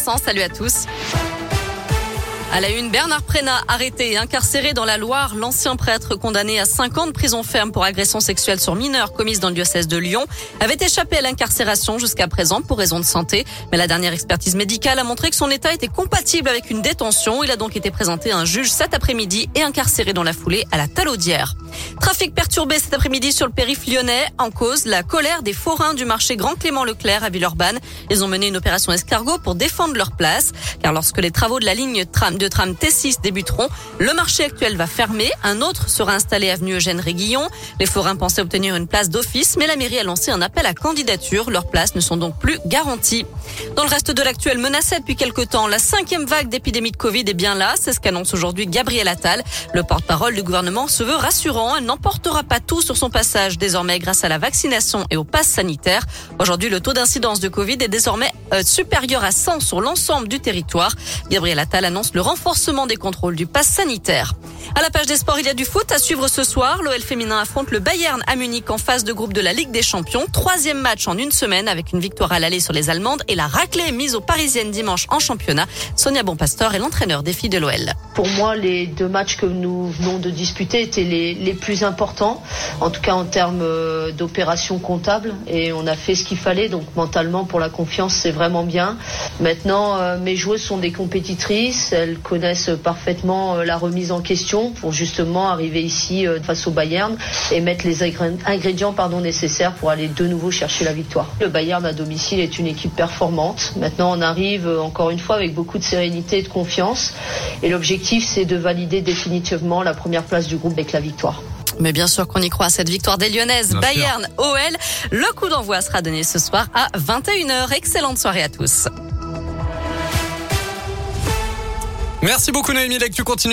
Salut à tous. À la une, Bernard Prénat, arrêté et incarcéré dans la Loire. L'ancien prêtre condamné à 5 ans de prison ferme pour agression sexuelle sur mineurs commise dans le diocèse de Lyon avait échappé à l'incarcération jusqu'à présent pour raison de santé. Mais la dernière expertise médicale a montré que son état était compatible avec une détention. Il a donc été présenté à un juge cet après-midi et incarcéré dans la foulée à la Talaudière. Trafic perturbé cet après-midi sur le périph' lyonnais. En cause, la colère des forains du marché Grand Clément Leclerc à Villeurbanne. Ils ont mené une opération escargot pour défendre leur place. Car lorsque les travaux de la ligne tram de tram T6 débuteront, le marché actuel va fermer. Un autre sera installé avenue Eugène Réguillon. Les forains pensaient obtenir une place d'office, mais la mairie a lancé un appel à candidature. Leurs places ne sont donc plus garanties. Dans le reste de l'actuel menacé depuis quelque temps, la cinquième vague d'épidémie de Covid est bien là. C'est ce qu'annonce aujourd'hui Gabriel Attal. Le porte-parole du gouvernement se veut rassurant. Elle n'emportera pas tout sur son passage désormais grâce à la vaccination et au pass sanitaire. Aujourd'hui, le taux d'incidence de Covid est désormais euh, supérieur à 100 sur l'ensemble du territoire. Gabriel Attal annonce le renforcement des contrôles du pass sanitaire. À la page des sports, il y a du foot à suivre ce soir. L'OL féminin affronte le Bayern à Munich en phase de groupe de la Ligue des Champions. Troisième match en une semaine avec une victoire à l'aller sur les Allemandes et la raclée mise aux Parisiennes dimanche en championnat. Sonia Bonpastor est l'entraîneur des filles de l'OL. Pour moi, les deux matchs que nous venons de disputer étaient les, les plus importants, en tout cas en termes euh, d'opération comptable. Et on a fait ce qu'il fallait. Donc mentalement, pour la confiance, c'est vraiment bien. Maintenant, euh, mes joueuses sont des compétitrices. Elles connaissent parfaitement euh, la remise en question pour justement arriver ici face au Bayern et mettre les ingrédients pardon, nécessaires pour aller de nouveau chercher la victoire. Le Bayern à domicile est une équipe performante. Maintenant, on arrive encore une fois avec beaucoup de sérénité et de confiance. Et l'objectif, c'est de valider définitivement la première place du groupe avec la victoire. Mais bien sûr qu'on y croit, cette victoire des Lyonnaises, Bayern, OL. Le coup d'envoi sera donné ce soir à 21h. Excellente soirée à tous. Merci beaucoup Noémie, tu continues.